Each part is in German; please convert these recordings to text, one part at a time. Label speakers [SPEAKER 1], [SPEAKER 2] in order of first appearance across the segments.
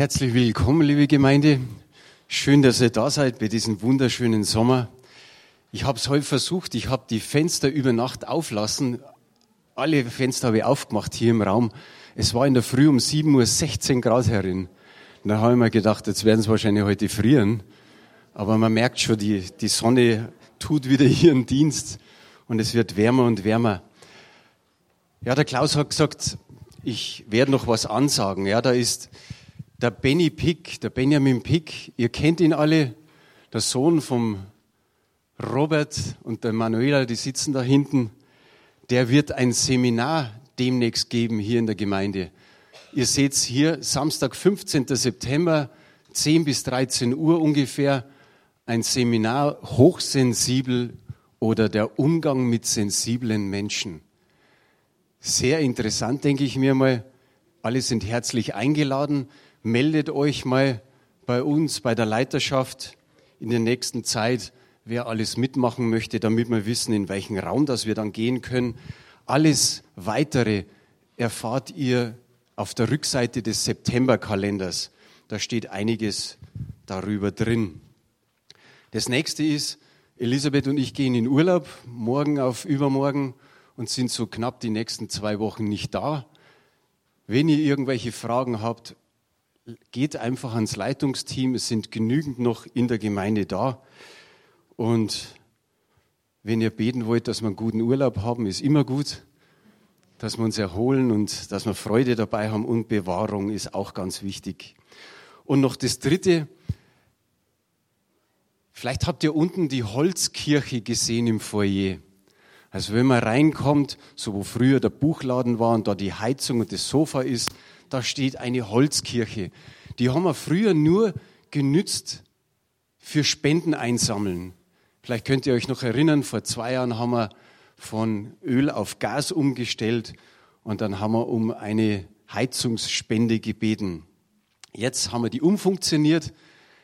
[SPEAKER 1] Herzlich willkommen, liebe Gemeinde. Schön, dass ihr da seid bei diesem wunderschönen Sommer. Ich habe es heute versucht, ich habe die Fenster über Nacht auflassen. Alle Fenster habe ich aufgemacht hier im Raum. Es war in der Früh um 7 Uhr 16 Grad herin. Da habe ich mir gedacht, jetzt werden es wahrscheinlich heute frieren. Aber man merkt schon, die, die Sonne tut wieder ihren Dienst und es wird wärmer und wärmer. Ja, der Klaus hat gesagt, ich werde noch was ansagen. Ja, da ist der Benny Pick, der Benjamin Pick. Ihr kennt ihn alle, der Sohn vom Robert und der Manuela, die sitzen da hinten. Der wird ein Seminar demnächst geben hier in der Gemeinde. Ihr seht hier Samstag, 15. September, 10 bis 13 Uhr ungefähr, ein Seminar hochsensibel oder der Umgang mit sensiblen Menschen. Sehr interessant, denke ich mir mal. Alle sind herzlich eingeladen. Meldet euch mal bei uns, bei der Leiterschaft in der nächsten Zeit, wer alles mitmachen möchte, damit wir wissen, in welchen Raum das wir dann gehen können. Alles weitere erfahrt ihr auf der Rückseite des Septemberkalenders. Da steht einiges darüber drin. Das nächste ist, Elisabeth und ich gehen in Urlaub, morgen auf übermorgen und sind so knapp die nächsten zwei Wochen nicht da. Wenn ihr irgendwelche Fragen habt, geht einfach ans Leitungsteam. Es sind genügend noch in der Gemeinde da. Und wenn ihr beten wollt, dass wir einen guten Urlaub haben, ist immer gut. Dass wir uns erholen und dass wir Freude dabei haben und Bewahrung ist auch ganz wichtig. Und noch das Dritte. Vielleicht habt ihr unten die Holzkirche gesehen im Foyer. Also wenn man reinkommt, so wo früher der Buchladen war und da die Heizung und das Sofa ist, da steht eine Holzkirche. Die haben wir früher nur genützt für Spenden einsammeln. Vielleicht könnt ihr euch noch erinnern, vor zwei Jahren haben wir von Öl auf Gas umgestellt und dann haben wir um eine Heizungsspende gebeten. Jetzt haben wir die umfunktioniert.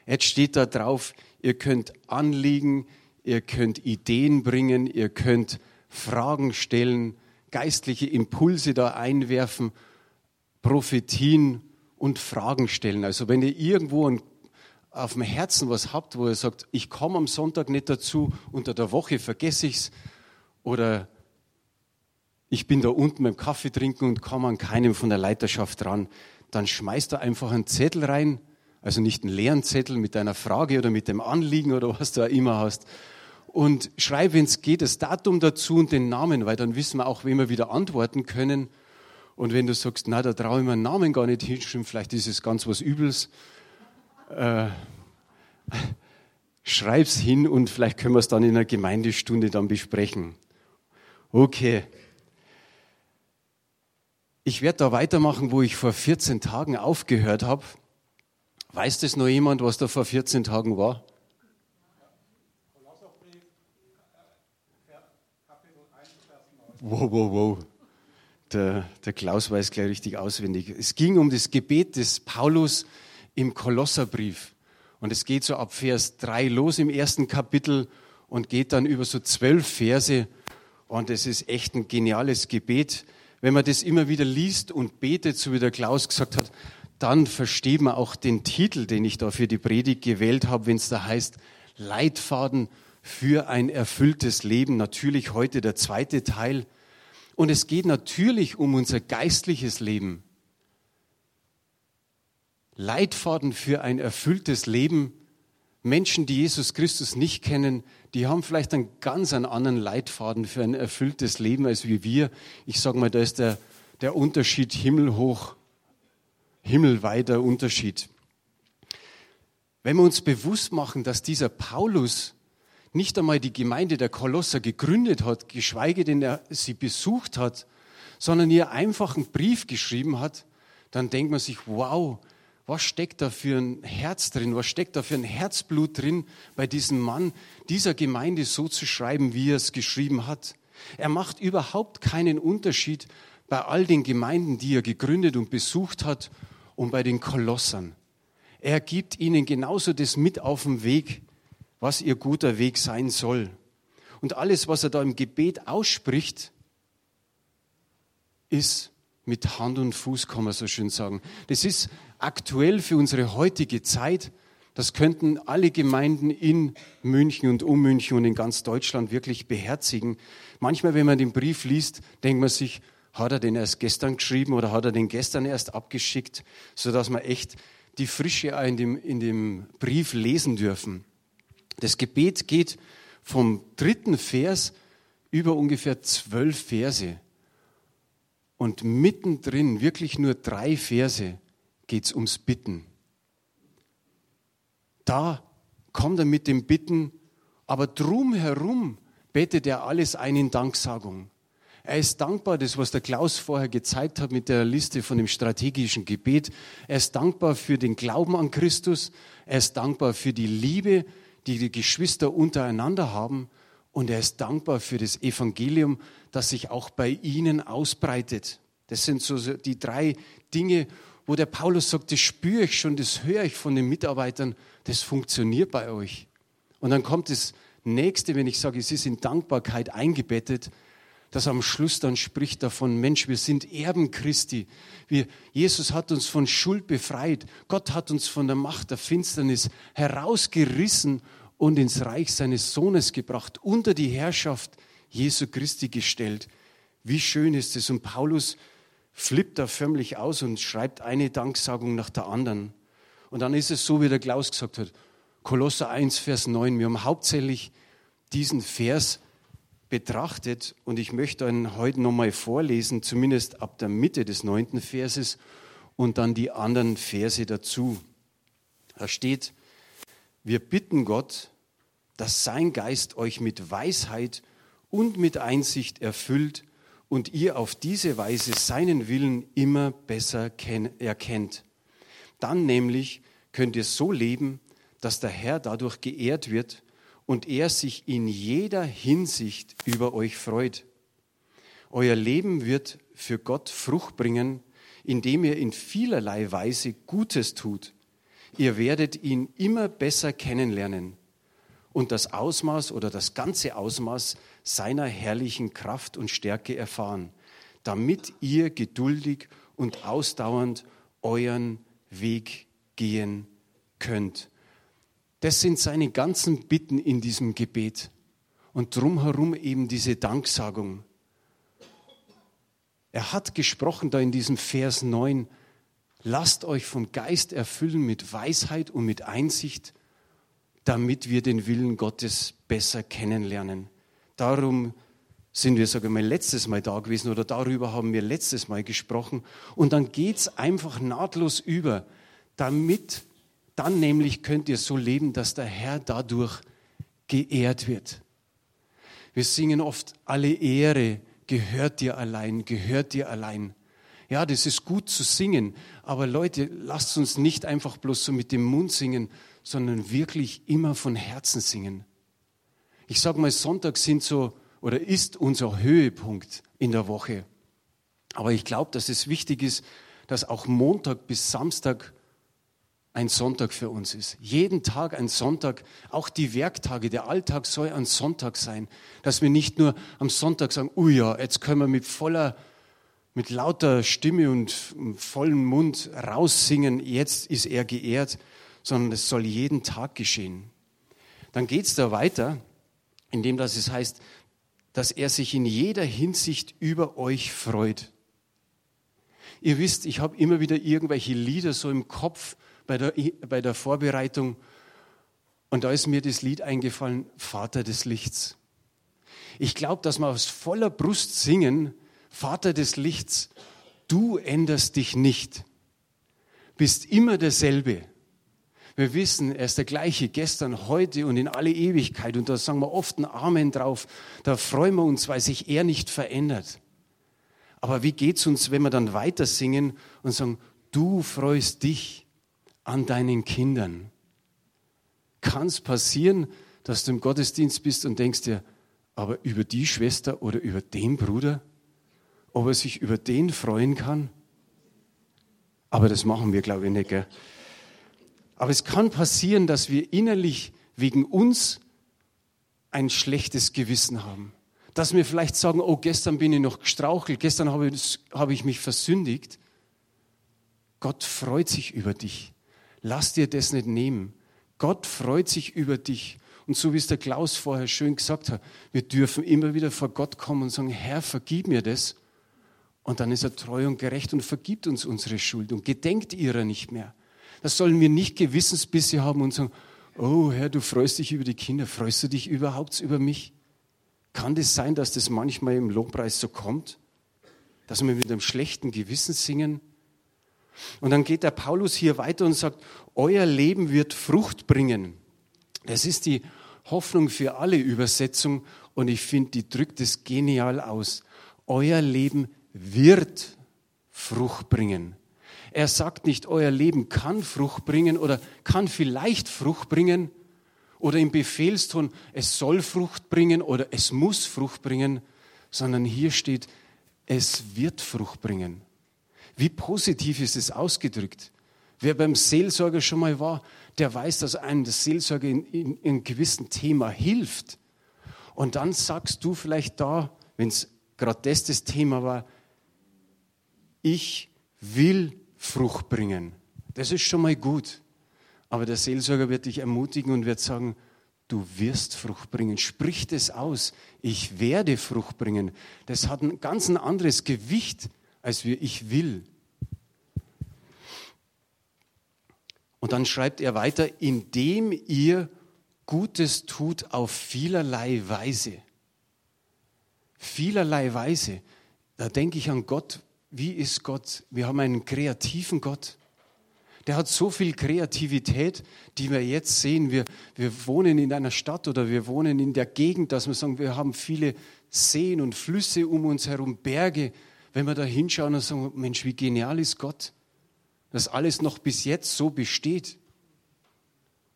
[SPEAKER 1] Jetzt steht da drauf, ihr könnt Anliegen, ihr könnt Ideen bringen, ihr könnt Fragen stellen, geistliche Impulse da einwerfen, Prophetien und Fragen stellen. Also wenn ihr irgendwo ein, auf dem Herzen was habt, wo ihr sagt, ich komme am Sonntag nicht dazu, unter der Woche vergesse ich es oder ich bin da unten beim Kaffee trinken und komme an keinem von der Leiterschaft ran, dann schmeißt da einfach einen Zettel rein, also nicht einen leeren Zettel mit deiner Frage oder mit dem Anliegen oder was du auch immer hast, und schreib, wenn es geht, das Datum dazu und den Namen, weil dann wissen wir auch, wem wir wieder antworten können. Und wenn du sagst, na, da traue ich meinen Namen gar nicht hinschreiben, vielleicht ist es ganz was Übles, äh, schreib's hin und vielleicht können wir es dann in einer Gemeindestunde dann besprechen. Okay. Ich werde da weitermachen, wo ich vor 14 Tagen aufgehört habe. Weiß das noch jemand, was da vor 14 Tagen war? Wow, wow, wow. Der, der Klaus weiß gleich richtig auswendig. Es ging um das Gebet des Paulus im Kolosserbrief. Und es geht so ab Vers 3 los im ersten Kapitel und geht dann über so zwölf Verse. Und es ist echt ein geniales Gebet. Wenn man das immer wieder liest und betet, so wie der Klaus gesagt hat, dann versteht man auch den Titel, den ich da für die Predigt gewählt habe, wenn es da heißt, Leitfaden für ein erfülltes Leben. Natürlich heute der zweite Teil. Und es geht natürlich um unser geistliches Leben. Leitfaden für ein erfülltes Leben. Menschen, die Jesus Christus nicht kennen, die haben vielleicht einen ganz anderen Leitfaden für ein erfülltes Leben als wie wir. Ich sage mal, da ist der, der Unterschied himmelhoch, himmelweiter Unterschied. Wenn wir uns bewusst machen, dass dieser Paulus nicht einmal die Gemeinde der Kolosser gegründet hat, geschweige denn er sie besucht hat, sondern ihr einfach einen Brief geschrieben hat, dann denkt man sich, wow, was steckt da für ein Herz drin, was steckt da für ein Herzblut drin, bei diesem Mann, dieser Gemeinde so zu schreiben, wie er es geschrieben hat. Er macht überhaupt keinen Unterschied bei all den Gemeinden, die er gegründet und besucht hat und bei den Kolossern. Er gibt ihnen genauso das mit auf den Weg, was ihr guter Weg sein soll. Und alles, was er da im Gebet ausspricht, ist mit Hand und Fuß, kann man so schön sagen. Das ist aktuell für unsere heutige Zeit. Das könnten alle Gemeinden in München und um München und in ganz Deutschland wirklich beherzigen. Manchmal, wenn man den Brief liest, denkt man sich, hat er den erst gestern geschrieben oder hat er den gestern erst abgeschickt, sodass man echt die Frische in dem, in dem Brief lesen dürfen. Das Gebet geht vom dritten Vers über ungefähr zwölf Verse. Und mittendrin, wirklich nur drei Verse, geht es ums Bitten. Da kommt er mit dem Bitten, aber drumherum betet er alles ein in Danksagung. Er ist dankbar, das, was der Klaus vorher gezeigt hat mit der Liste von dem strategischen Gebet. Er ist dankbar für den Glauben an Christus. Er ist dankbar für die Liebe, die die Geschwister untereinander haben. Und er ist dankbar für das Evangelium, das sich auch bei ihnen ausbreitet. Das sind so die drei Dinge, wo der Paulus sagt, das spüre ich schon, das höre ich von den Mitarbeitern, das funktioniert bei euch. Und dann kommt das nächste, wenn ich sage, es ist in Dankbarkeit eingebettet, dass am Schluss dann spricht davon, Mensch, wir sind Erben Christi. Wir, Jesus hat uns von Schuld befreit. Gott hat uns von der Macht der Finsternis herausgerissen und ins Reich seines Sohnes gebracht, unter die Herrschaft Jesu Christi gestellt. Wie schön ist es. Und Paulus flippt da förmlich aus und schreibt eine Danksagung nach der anderen. Und dann ist es so, wie der Klaus gesagt hat, Kolosser 1, Vers 9. Wir haben hauptsächlich diesen Vers betrachtet und ich möchte ihn heute nochmal vorlesen, zumindest ab der Mitte des neunten Verses und dann die anderen Verse dazu. Da steht, wir bitten Gott, dass sein Geist euch mit Weisheit und mit Einsicht erfüllt und ihr auf diese Weise seinen Willen immer besser erkennt. Dann nämlich könnt ihr so leben, dass der Herr dadurch geehrt wird und er sich in jeder Hinsicht über euch freut. Euer Leben wird für Gott Frucht bringen, indem ihr in vielerlei Weise Gutes tut. Ihr werdet ihn immer besser kennenlernen und das Ausmaß oder das ganze Ausmaß seiner herrlichen Kraft und Stärke erfahren, damit ihr geduldig und ausdauernd euren Weg gehen könnt. Das sind seine ganzen Bitten in diesem Gebet. Und drumherum eben diese Danksagung. Er hat gesprochen da in diesem Vers 9, lasst euch vom Geist erfüllen mit Weisheit und mit Einsicht, damit wir den Willen Gottes besser kennenlernen. Darum sind wir sogar mal letztes Mal da gewesen oder darüber haben wir letztes Mal gesprochen. Und dann geht es einfach nahtlos über, damit dann nämlich könnt ihr so leben, dass der Herr dadurch geehrt wird. Wir singen oft, alle Ehre gehört dir allein, gehört dir allein. Ja, das ist gut zu singen, aber Leute, lasst uns nicht einfach bloß so mit dem Mund singen, sondern wirklich immer von Herzen singen. Ich sage mal, Sonntag sind so oder ist unser Höhepunkt in der Woche. Aber ich glaube, dass es wichtig ist, dass auch Montag bis Samstag ein Sonntag für uns ist. Jeden Tag ein Sonntag, auch die Werktage, der Alltag soll ein Sonntag sein, dass wir nicht nur am Sonntag sagen, oh ja, jetzt können wir mit voller, mit lauter Stimme und vollem Mund raussingen, jetzt ist er geehrt, sondern es soll jeden Tag geschehen. Dann geht es da weiter, indem das es heißt, dass er sich in jeder Hinsicht über euch freut. Ihr wisst, ich habe immer wieder irgendwelche Lieder so im Kopf, bei der, bei der Vorbereitung und da ist mir das Lied eingefallen, Vater des Lichts. Ich glaube, dass wir aus voller Brust singen, Vater des Lichts, du änderst dich nicht, bist immer derselbe. Wir wissen, er ist der gleiche gestern, heute und in alle Ewigkeit. Und da sagen wir oft ein Amen drauf. Da freuen wir uns, weil sich er nicht verändert. Aber wie geht es uns, wenn wir dann weiter singen und sagen, du freust dich an deinen Kindern. Kann es passieren, dass du im Gottesdienst bist und denkst dir, aber über die Schwester oder über den Bruder, ob er sich über den freuen kann? Aber das machen wir, glaube ich, nicht. Gell? Aber es kann passieren, dass wir innerlich wegen uns ein schlechtes Gewissen haben. Dass wir vielleicht sagen, oh, gestern bin ich noch gestrauchelt, gestern habe ich, habe ich mich versündigt. Gott freut sich über dich. Lass dir das nicht nehmen. Gott freut sich über dich. Und so wie es der Klaus vorher schön gesagt hat, wir dürfen immer wieder vor Gott kommen und sagen, Herr, vergib mir das. Und dann ist er treu und gerecht und vergibt uns unsere Schuld und gedenkt ihrer nicht mehr. Das sollen wir nicht Gewissensbisse haben und sagen, oh Herr, du freust dich über die Kinder, freust du dich überhaupt über mich? Kann das sein, dass das manchmal im Lobpreis so kommt? Dass wir mit einem schlechten Gewissen singen? Und dann geht der Paulus hier weiter und sagt, euer Leben wird Frucht bringen. Das ist die Hoffnung für alle Übersetzungen und ich finde, die drückt es genial aus. Euer Leben wird Frucht bringen. Er sagt nicht, euer Leben kann Frucht bringen oder kann vielleicht Frucht bringen oder im Befehlston, es soll Frucht bringen oder es muss Frucht bringen, sondern hier steht, es wird Frucht bringen. Wie positiv ist es ausgedrückt? Wer beim Seelsorger schon mal war, der weiß, dass einem das Seelsorger in, in, in einem gewissen Thema hilft. Und dann sagst du vielleicht da, wenn es gerade das das Thema war, ich will Frucht bringen. Das ist schon mal gut. Aber der Seelsorger wird dich ermutigen und wird sagen, du wirst Frucht bringen. Sprich das aus. Ich werde Frucht bringen. Das hat ein ganz anderes Gewicht, als wir ich will. Und dann schreibt er weiter, indem ihr Gutes tut auf vielerlei Weise. Vielerlei Weise. Da denke ich an Gott. Wie ist Gott? Wir haben einen kreativen Gott. Der hat so viel Kreativität, die wir jetzt sehen. Wir, wir wohnen in einer Stadt oder wir wohnen in der Gegend, dass wir sagen, wir haben viele Seen und Flüsse um uns herum, Berge. Wenn wir da hinschauen und sagen, Mensch, wie genial ist Gott dass alles noch bis jetzt so besteht.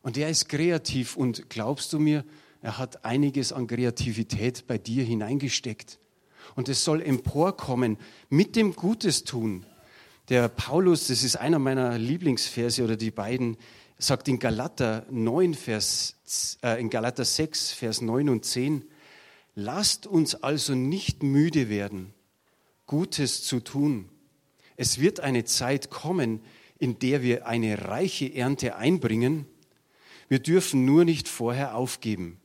[SPEAKER 1] Und er ist kreativ und glaubst du mir, er hat einiges an Kreativität bei dir hineingesteckt. Und es soll emporkommen mit dem Gutes tun. Der Paulus, das ist einer meiner Lieblingsverse oder die beiden, sagt in Galater 9, Vers, äh, in Galater 6, Vers 9 und 10, lasst uns also nicht müde werden, Gutes zu tun es wird eine Zeit kommen, in der wir eine reiche Ernte einbringen. Wir dürfen nur nicht vorher aufgeben.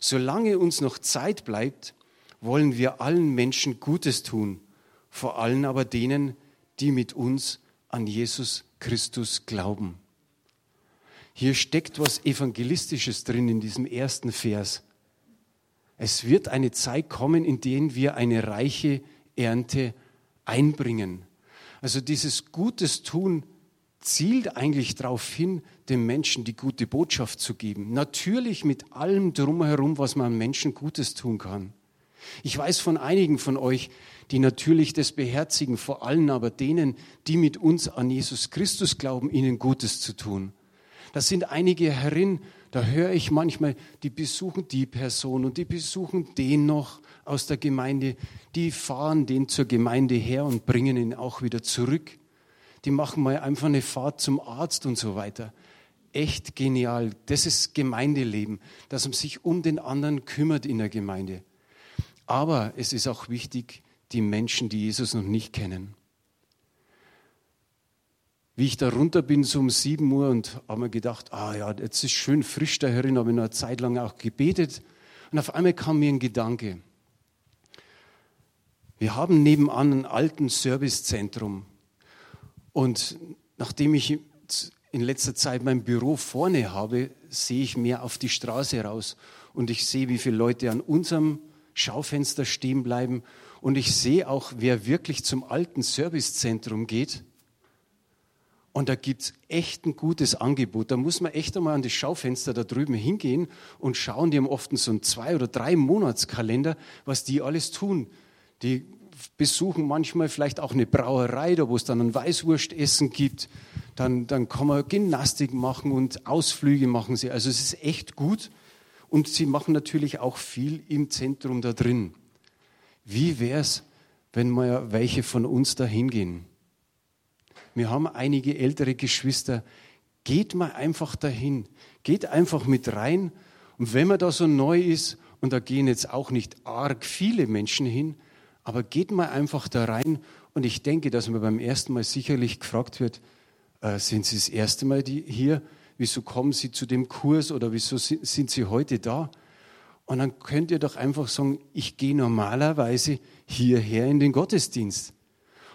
[SPEAKER 1] Solange uns noch Zeit bleibt, wollen wir allen Menschen Gutes tun, vor allem aber denen, die mit uns an Jesus Christus glauben. Hier steckt was Evangelistisches drin in diesem ersten Vers. Es wird eine Zeit kommen, in der wir eine reiche Ernte einbringen. Also dieses Gutes tun zielt eigentlich darauf hin, dem Menschen die gute Botschaft zu geben. Natürlich mit allem drumherum, was man Menschen Gutes tun kann. Ich weiß von einigen von euch, die natürlich das beherzigen, vor allem aber denen, die mit uns an Jesus Christus glauben, ihnen Gutes zu tun. Das sind einige Herren, da höre ich manchmal, die besuchen die Person und die besuchen den noch aus der Gemeinde, die fahren den zur Gemeinde her und bringen ihn auch wieder zurück. Die machen mal einfach eine Fahrt zum Arzt und so weiter. Echt genial. Das ist Gemeindeleben, dass man sich um den anderen kümmert in der Gemeinde. Aber es ist auch wichtig, die Menschen, die Jesus noch nicht kennen. Wie ich da runter bin, so um sieben Uhr, und habe mir gedacht, ah ja, jetzt ist schön frisch da herin, habe ich noch eine Zeit lang auch gebetet. Und auf einmal kam mir ein Gedanke. Wir haben nebenan ein altes Servicezentrum. Und nachdem ich in letzter Zeit mein Büro vorne habe, sehe ich mehr auf die Straße raus. Und ich sehe, wie viele Leute an unserem Schaufenster stehen bleiben. Und ich sehe auch, wer wirklich zum alten Servicezentrum geht. Und da gibt es echt ein gutes Angebot. Da muss man echt einmal an das Schaufenster da drüben hingehen und schauen. Die haben oft so einen zwei- oder drei Monatskalender, was die alles tun. Die besuchen manchmal vielleicht auch eine Brauerei, da wo es dann ein Weißwurstessen gibt. Dann, dann kann man Gymnastik machen und Ausflüge machen sie. Also es ist echt gut. Und sie machen natürlich auch viel im Zentrum da drin. Wie wäre es, wenn mal welche von uns da hingehen? Wir haben einige ältere Geschwister. Geht mal einfach dahin. Geht einfach mit rein. Und wenn man da so neu ist und da gehen jetzt auch nicht arg viele Menschen hin, aber geht mal einfach da rein und ich denke, dass man beim ersten Mal sicherlich gefragt wird, äh, sind Sie das erste Mal die, hier? Wieso kommen Sie zu dem Kurs oder wieso sind, sind Sie heute da? Und dann könnt ihr doch einfach sagen, ich gehe normalerweise hierher in den Gottesdienst.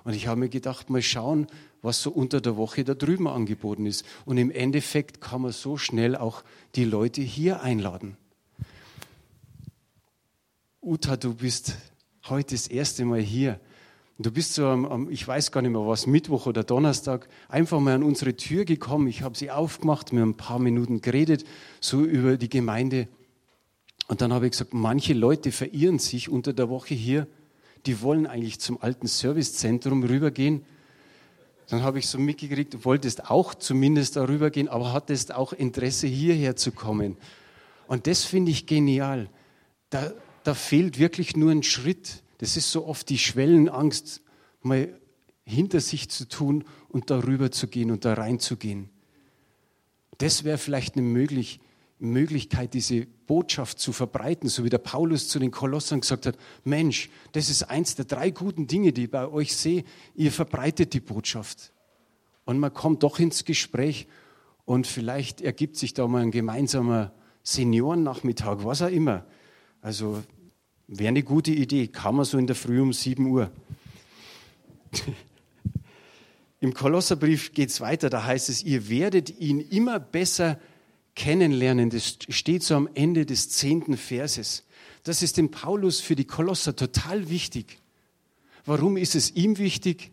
[SPEAKER 1] Und ich habe mir gedacht, mal schauen, was so unter der Woche da drüben angeboten ist. Und im Endeffekt kann man so schnell auch die Leute hier einladen. Uta, du bist heute das erste Mal hier. Du bist so am, am, ich weiß gar nicht mehr was, Mittwoch oder Donnerstag, einfach mal an unsere Tür gekommen. Ich habe sie aufgemacht, mir ein paar Minuten geredet, so über die Gemeinde. Und dann habe ich gesagt, manche Leute verirren sich unter der Woche hier. Die wollen eigentlich zum alten Servicezentrum rübergehen. Dann habe ich so mitgekriegt, du wolltest auch zumindest darüber gehen, aber hattest auch Interesse, hierher zu kommen. Und das finde ich genial. Da, da fehlt wirklich nur ein Schritt. Das ist so oft die Schwellenangst, mal hinter sich zu tun und darüber zu gehen und da reinzugehen. Das wäre vielleicht eine möglich, Möglichkeit, diese Botschaft zu verbreiten, so wie der Paulus zu den Kolossern gesagt hat, Mensch, das ist eins der drei guten Dinge, die ich bei euch sehe, ihr verbreitet die Botschaft. Und man kommt doch ins Gespräch und vielleicht ergibt sich da mal ein gemeinsamer Seniorennachmittag, was auch immer. Also Wäre eine gute Idee, kann man so in der Früh um 7 Uhr. Im Kolosserbrief geht es weiter, da heißt es, ihr werdet ihn immer besser kennenlernen. Das steht so am Ende des zehnten Verses. Das ist dem Paulus für die Kolosser total wichtig. Warum ist es ihm wichtig?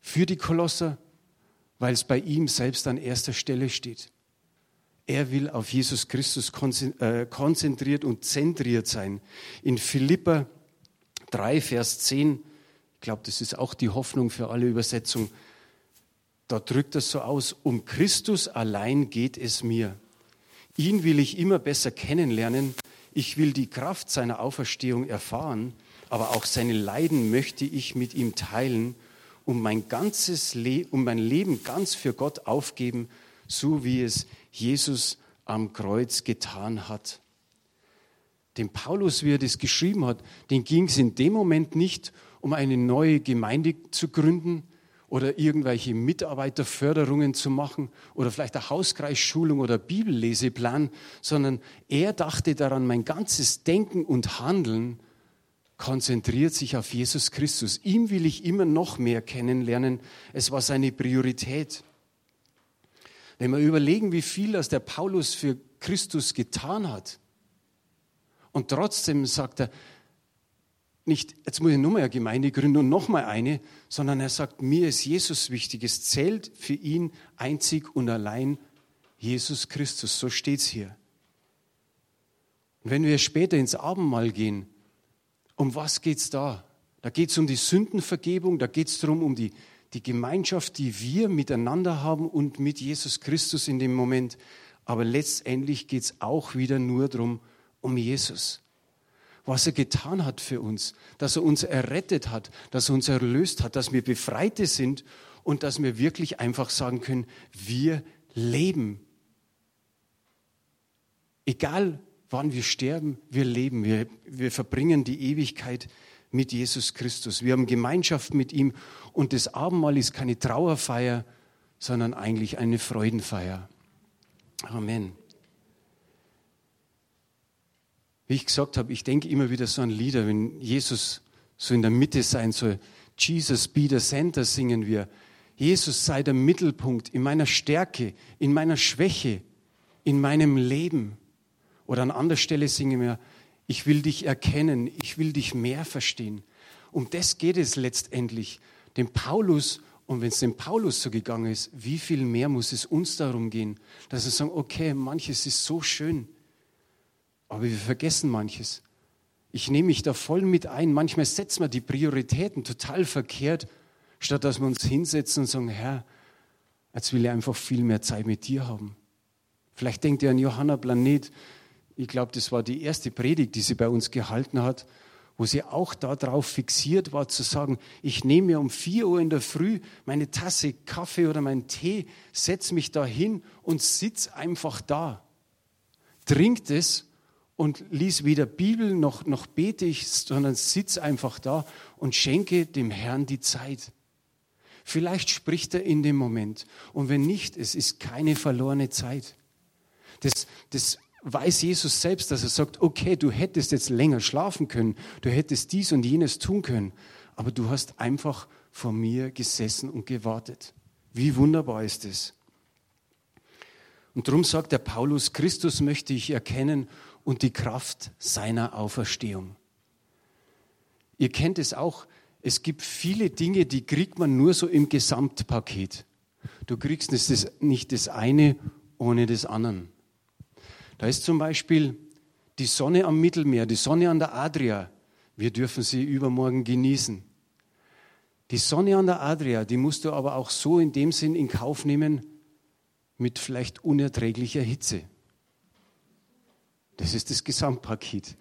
[SPEAKER 1] Für die Kolosser? Weil es bei ihm selbst an erster Stelle steht. Er will auf Jesus Christus äh, konzentriert und zentriert sein. In Philippa 3, Vers 10, ich glaube, das ist auch die Hoffnung für alle Übersetzungen, da drückt es so aus, um Christus allein geht es mir. Ihn will ich immer besser kennenlernen. Ich will die Kraft seiner Auferstehung erfahren, aber auch seine Leiden möchte ich mit ihm teilen, um mein ganzes Le um mein Leben ganz für Gott aufgeben, so wie es Jesus am Kreuz getan hat. Dem Paulus, wie er das geschrieben hat, den ging es in dem Moment nicht um eine neue Gemeinde zu gründen oder irgendwelche Mitarbeiterförderungen zu machen oder vielleicht eine Hauskreisschulung oder Bibelleseplan, sondern er dachte daran, mein ganzes Denken und Handeln konzentriert sich auf Jesus Christus. Ihm will ich immer noch mehr kennenlernen. Es war seine Priorität. Wenn wir überlegen, wie viel das der Paulus für Christus getan hat, und trotzdem sagt er, nicht, jetzt muss ich nur mal eine Gemeinde gründen und noch mal eine, sondern er sagt, mir ist Jesus wichtig. Es zählt für ihn einzig und allein Jesus Christus. So steht es hier. Und wenn wir später ins Abendmahl gehen, um was geht es da? Da geht es um die Sündenvergebung, da geht es darum, um die die Gemeinschaft, die wir miteinander haben und mit Jesus Christus in dem Moment. Aber letztendlich geht es auch wieder nur darum, um Jesus. Was er getan hat für uns, dass er uns errettet hat, dass er uns erlöst hat, dass wir Befreite sind und dass wir wirklich einfach sagen können, wir leben. Egal wann wir sterben, wir leben, wir, wir verbringen die Ewigkeit mit Jesus Christus. Wir haben Gemeinschaft mit ihm und das Abendmahl ist keine Trauerfeier, sondern eigentlich eine Freudenfeier. Amen. Wie ich gesagt habe, ich denke immer wieder so an Lieder, wenn Jesus so in der Mitte sein soll. Jesus be the center singen wir. Jesus sei der Mittelpunkt in meiner Stärke, in meiner Schwäche, in meinem Leben. Oder an anderer Stelle singen wir, ich will dich erkennen, ich will dich mehr verstehen. Um das geht es letztendlich. Dem Paulus, und wenn es dem Paulus so gegangen ist, wie viel mehr muss es uns darum gehen, dass wir sagen, okay, manches ist so schön, aber wir vergessen manches. Ich nehme mich da voll mit ein. Manchmal setzen wir die Prioritäten total verkehrt, statt dass wir uns hinsetzen und sagen, Herr, jetzt will ich einfach viel mehr Zeit mit dir haben. Vielleicht denkt ihr an Johanna Planet, ich glaube, das war die erste Predigt, die sie bei uns gehalten hat, wo sie auch darauf fixiert war zu sagen, ich nehme mir um vier Uhr in der Früh meine Tasse Kaffee oder meinen Tee, setze mich da hin und sitze einfach da, trinkt es und lies weder Bibel noch, noch bete ich, sondern sitz einfach da und schenke dem Herrn die Zeit. Vielleicht spricht er in dem Moment. Und wenn nicht, es ist keine verlorene Zeit. Das, das weiß Jesus selbst, dass er sagt, okay, du hättest jetzt länger schlafen können, du hättest dies und jenes tun können, aber du hast einfach vor mir gesessen und gewartet. Wie wunderbar ist es. Und darum sagt der Paulus, Christus möchte ich erkennen und die Kraft seiner Auferstehung. Ihr kennt es auch, es gibt viele Dinge, die kriegt man nur so im Gesamtpaket. Du kriegst nicht das eine ohne das andere. Da ist zum Beispiel die Sonne am Mittelmeer, die Sonne an der Adria. Wir dürfen sie übermorgen genießen. Die Sonne an der Adria, die musst du aber auch so in dem Sinn in Kauf nehmen, mit vielleicht unerträglicher Hitze. Das ist das Gesamtpaket.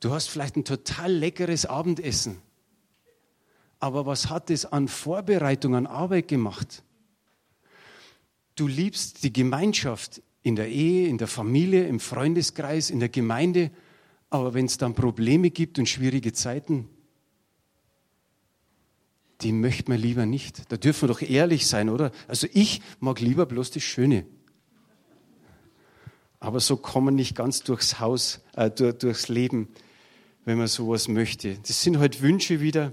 [SPEAKER 1] Du hast vielleicht ein total leckeres Abendessen. Aber was hat es an Vorbereitung, an Arbeit gemacht? Du liebst die Gemeinschaft in der Ehe, in der Familie, im Freundeskreis, in der Gemeinde. Aber wenn es dann Probleme gibt und schwierige Zeiten, die möchte man lieber nicht. Da dürfen wir doch ehrlich sein, oder? Also ich mag lieber bloß das Schöne. Aber so kommen nicht ganz durchs Haus, äh, durch, durchs Leben, wenn man sowas möchte. Das sind halt Wünsche wieder.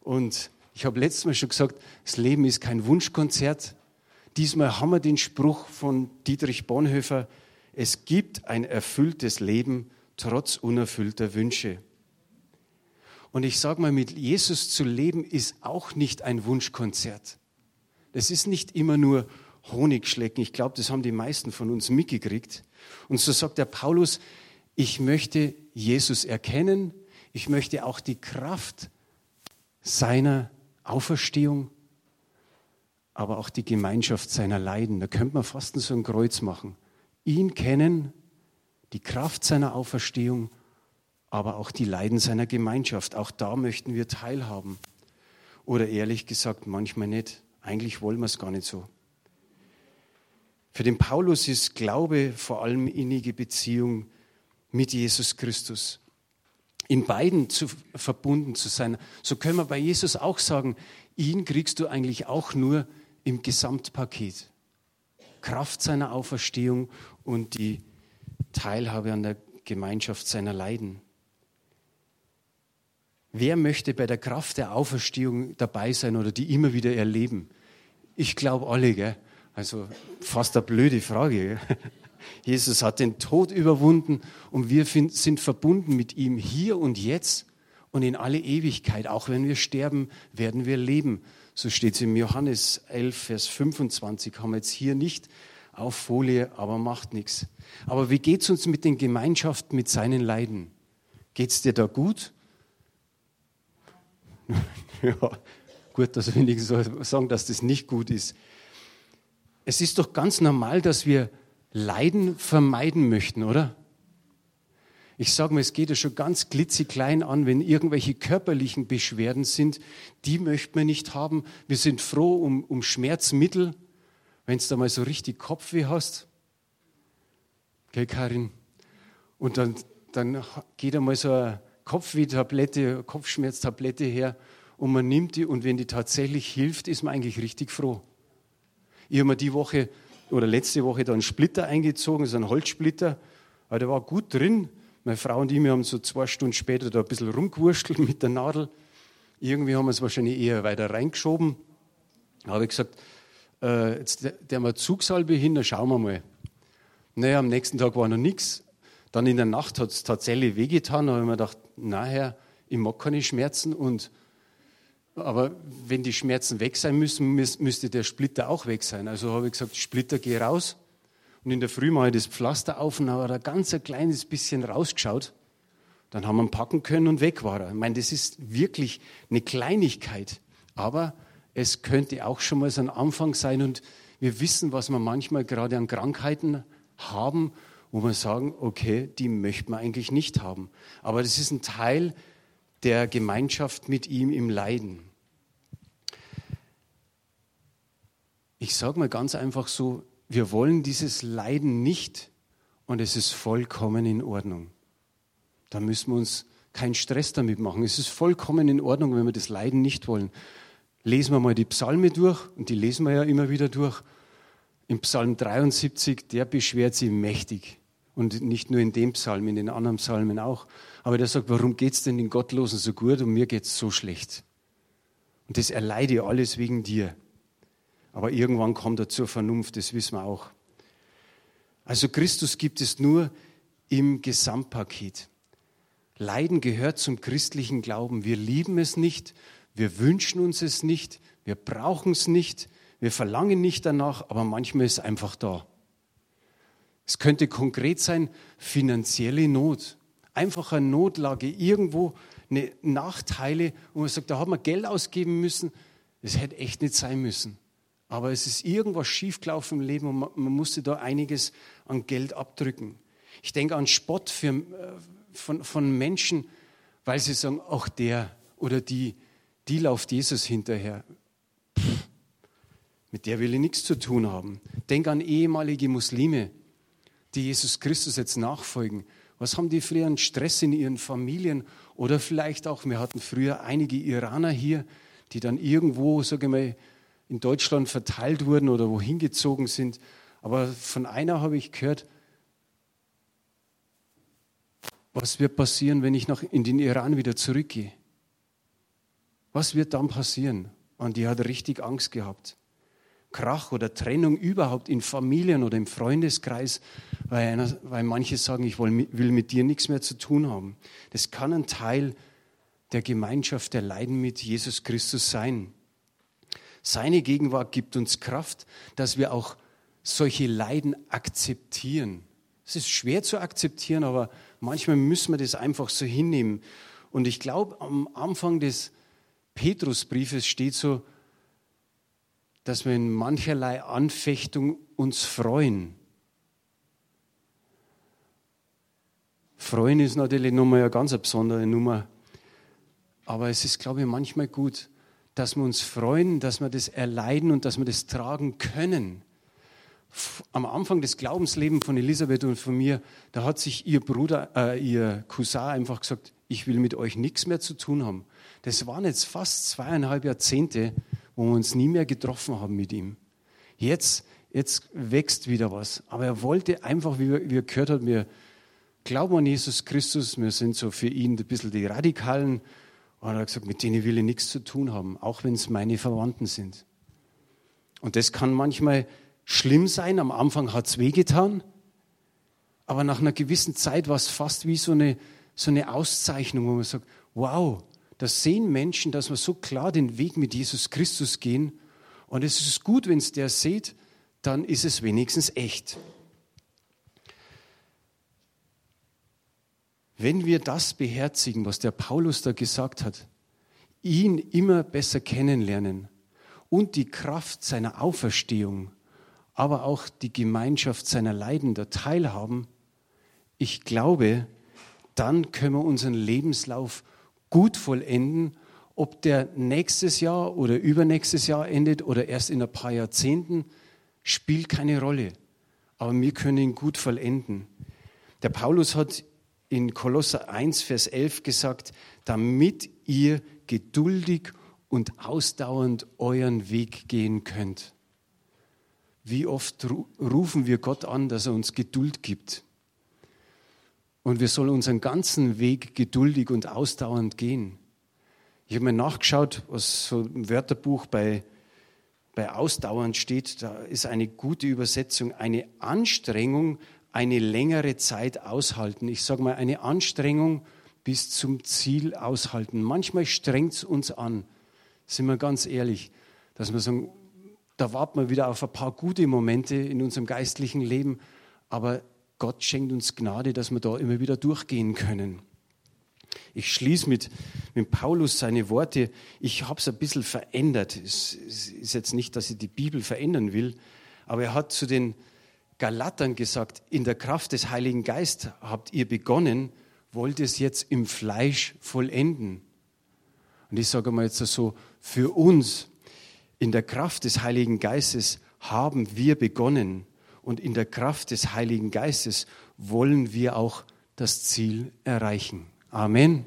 [SPEAKER 1] Und ich habe letztes Mal schon gesagt, das Leben ist kein Wunschkonzert. Diesmal haben wir den Spruch von Dietrich Bonhoeffer, es gibt ein erfülltes Leben trotz unerfüllter Wünsche. Und ich sage mal, mit Jesus zu leben ist auch nicht ein Wunschkonzert. Das ist nicht immer nur Honigschlecken. Ich glaube, das haben die meisten von uns mitgekriegt. Und so sagt der Paulus, ich möchte Jesus erkennen, ich möchte auch die Kraft seiner Auferstehung, aber auch die Gemeinschaft seiner Leiden. Da könnte man fast so ein Kreuz machen. Ihn kennen, die Kraft seiner Auferstehung aber auch die Leiden seiner Gemeinschaft. Auch da möchten wir teilhaben. Oder ehrlich gesagt, manchmal nicht. Eigentlich wollen wir es gar nicht so. Für den Paulus ist Glaube vor allem innige Beziehung mit Jesus Christus. In beiden zu, verbunden zu sein. So können wir bei Jesus auch sagen, ihn kriegst du eigentlich auch nur im Gesamtpaket. Kraft seiner Auferstehung und die Teilhabe an der Gemeinschaft seiner Leiden. Wer möchte bei der Kraft der Auferstehung dabei sein oder die immer wieder erleben? Ich glaube alle, gell? Also fast eine blöde Frage. Jesus hat den Tod überwunden und wir sind verbunden mit ihm hier und jetzt und in alle Ewigkeit. Auch wenn wir sterben, werden wir leben. So steht es im Johannes 11, Vers 25. Haben wir jetzt hier nicht auf Folie, aber macht nichts. Aber wie geht es uns mit den Gemeinschaften, mit seinen Leiden? Geht es dir da gut? ja, gut, dass wir so sagen, dass das nicht gut ist. Es ist doch ganz normal, dass wir Leiden vermeiden möchten, oder? Ich sage mal, es geht ja schon ganz klitzeklein an, wenn irgendwelche körperlichen Beschwerden sind, die möchten wir nicht haben. Wir sind froh um, um Schmerzmittel, wenn du da mal so richtig Kopfweh hast. Gell, Karin? Und dann, dann geht einmal so ein Kopfweh-Tablette, Kopfschmerztablette her und man nimmt die und wenn die tatsächlich hilft, ist man eigentlich richtig froh. Ich habe mir die Woche oder letzte Woche da einen Splitter eingezogen, so einen Holzsplitter, aber der war gut drin. Meine Frau und ich, wir haben so zwei Stunden später da ein bisschen rumgewurschtelt mit der Nadel. Irgendwie haben wir es wahrscheinlich eher weiter reingeschoben. Da habe ich gesagt, äh, jetzt der, mal Zugsalbe hin, dann schauen wir mal. Naja, am nächsten Tag war noch nichts. Dann in der Nacht hat es tatsächlich wehgetan. Da habe ich mir gedacht, nachher, ich mag keine Schmerzen. Und, aber wenn die Schmerzen weg sein müssen, müsste der Splitter auch weg sein. Also habe ich gesagt, Splitter, geh raus. Und in der Früh mache ich das Pflaster auf und habe da ganz ein kleines bisschen rausgeschaut. Dann haben wir ihn packen können und weg war er. Ich meine, das ist wirklich eine Kleinigkeit. Aber es könnte auch schon mal so ein Anfang sein. Und wir wissen, was wir manchmal gerade an Krankheiten haben wo wir sagen, okay, die möchten wir eigentlich nicht haben. Aber das ist ein Teil der Gemeinschaft mit ihm im Leiden. Ich sage mal ganz einfach so, wir wollen dieses Leiden nicht und es ist vollkommen in Ordnung. Da müssen wir uns keinen Stress damit machen. Es ist vollkommen in Ordnung, wenn wir das Leiden nicht wollen. Lesen wir mal die Psalme durch, und die lesen wir ja immer wieder durch. Im Psalm 73, der beschwert sich mächtig. Und nicht nur in dem Psalm, in den anderen Psalmen auch. Aber der sagt, warum geht es denn den Gottlosen so gut und mir geht es so schlecht? Und das erleide alles wegen dir. Aber irgendwann kommt er zur Vernunft, das wissen wir auch. Also Christus gibt es nur im Gesamtpaket. Leiden gehört zum christlichen Glauben. Wir lieben es nicht, wir wünschen uns es nicht, wir brauchen es nicht, wir verlangen nicht danach, aber manchmal ist es einfach da. Es könnte konkret sein, finanzielle Not. Einfach eine Notlage, irgendwo eine Nachteile, wo man sagt, da hat man Geld ausgeben müssen. Das hätte echt nicht sein müssen. Aber es ist irgendwas schiefgelaufen im Leben und man, man musste da einiges an Geld abdrücken. Ich denke an Spott für, äh, von, von Menschen, weil sie sagen, auch der oder die, die läuft Jesus hinterher. Pff, mit der will ich nichts zu tun haben. Denk an ehemalige Muslime, die Jesus Christus jetzt nachfolgen. Was haben die für einen Stress in ihren Familien? Oder vielleicht auch, wir hatten früher einige Iraner hier, die dann irgendwo, sage ich mal, in Deutschland verteilt wurden oder wohin gezogen sind. Aber von einer habe ich gehört, was wird passieren, wenn ich nach, in den Iran wieder zurückgehe? Was wird dann passieren? Und die hat richtig Angst gehabt. Krach oder Trennung überhaupt in Familien oder im Freundeskreis, weil, einer, weil manche sagen, ich will, will mit dir nichts mehr zu tun haben. Das kann ein Teil der Gemeinschaft der Leiden mit Jesus Christus sein. Seine Gegenwart gibt uns Kraft, dass wir auch solche Leiden akzeptieren. Es ist schwer zu akzeptieren, aber manchmal müssen wir das einfach so hinnehmen. Und ich glaube, am Anfang des Petrusbriefes steht so, dass wir in mancherlei Anfechtung uns freuen. Freuen ist natürlich nochmal eine ganz besondere Nummer. Aber es ist, glaube ich, manchmal gut, dass wir uns freuen, dass wir das erleiden und dass wir das tragen können am Anfang des Glaubenslebens von Elisabeth und von mir, da hat sich ihr Bruder, äh, ihr Cousin einfach gesagt, ich will mit euch nichts mehr zu tun haben. Das waren jetzt fast zweieinhalb Jahrzehnte, wo wir uns nie mehr getroffen haben mit ihm. Jetzt, jetzt wächst wieder was. Aber er wollte einfach, wie wir, gehört haben, wir glauben an Jesus Christus, wir sind so für ihn ein bisschen die Radikalen. Und er hat gesagt, mit denen will ich nichts zu tun haben, auch wenn es meine Verwandten sind. Und das kann manchmal schlimm sein. Am Anfang hat es wehgetan. Aber nach einer gewissen Zeit war es fast wie so eine, so eine Auszeichnung, wo man sagt, wow, da sehen Menschen, dass wir so klar den Weg mit Jesus Christus gehen. Und es ist gut, wenn es der sieht, dann ist es wenigstens echt. Wenn wir das beherzigen, was der Paulus da gesagt hat, ihn immer besser kennenlernen und die Kraft seiner Auferstehung aber auch die Gemeinschaft seiner Leidender teilhaben, ich glaube, dann können wir unseren Lebenslauf gut vollenden, ob der nächstes Jahr oder übernächstes Jahr endet oder erst in ein paar Jahrzehnten, spielt keine Rolle. Aber wir können ihn gut vollenden. Der Paulus hat in Kolosser 1, Vers 11 gesagt, damit ihr geduldig und ausdauernd euren Weg gehen könnt. Wie oft rufen wir Gott an, dass er uns Geduld gibt. Und wir sollen unseren ganzen Weg geduldig und ausdauernd gehen. Ich habe mir nachgeschaut, was so im Wörterbuch bei, bei ausdauernd steht. Da ist eine gute Übersetzung, eine Anstrengung, eine längere Zeit aushalten. Ich sage mal, eine Anstrengung bis zum Ziel aushalten. Manchmal strengt es uns an, sind wir ganz ehrlich, dass wir sagen, da warten wir wieder auf ein paar gute Momente in unserem geistlichen Leben, aber Gott schenkt uns Gnade, dass wir da immer wieder durchgehen können. Ich schließe mit, mit Paulus seine Worte. Ich habe es ein bisschen verändert. Es ist jetzt nicht, dass ich die Bibel verändern will, aber er hat zu den Galatern gesagt, in der Kraft des Heiligen Geistes habt ihr begonnen, wollt es jetzt im Fleisch vollenden. Und ich sage mal jetzt so, für uns in der Kraft des Heiligen Geistes haben wir begonnen. Und in der Kraft des Heiligen Geistes wollen wir auch das Ziel erreichen. Amen.